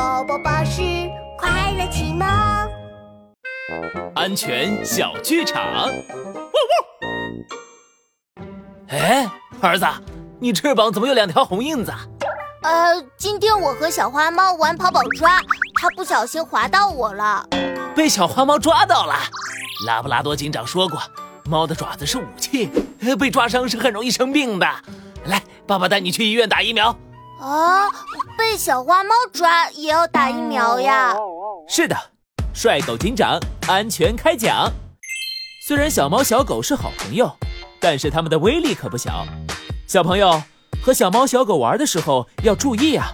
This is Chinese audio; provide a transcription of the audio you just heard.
宝宝巴士快乐启蒙，安全小剧场。哎，儿子，你翅膀怎么有两条红印子？呃，今天我和小花猫玩跑跑抓，它不小心划到我了，被小花猫抓到了。拉布拉多警长说过，猫的爪子是武器，被抓伤是很容易生病的。来，爸爸带你去医院打疫苗。啊，被小花猫抓也要打疫苗呀？是的，帅狗警长安全开讲。虽然小猫小狗是好朋友，但是它们的威力可不小。小朋友和小猫小狗玩的时候要注意啊，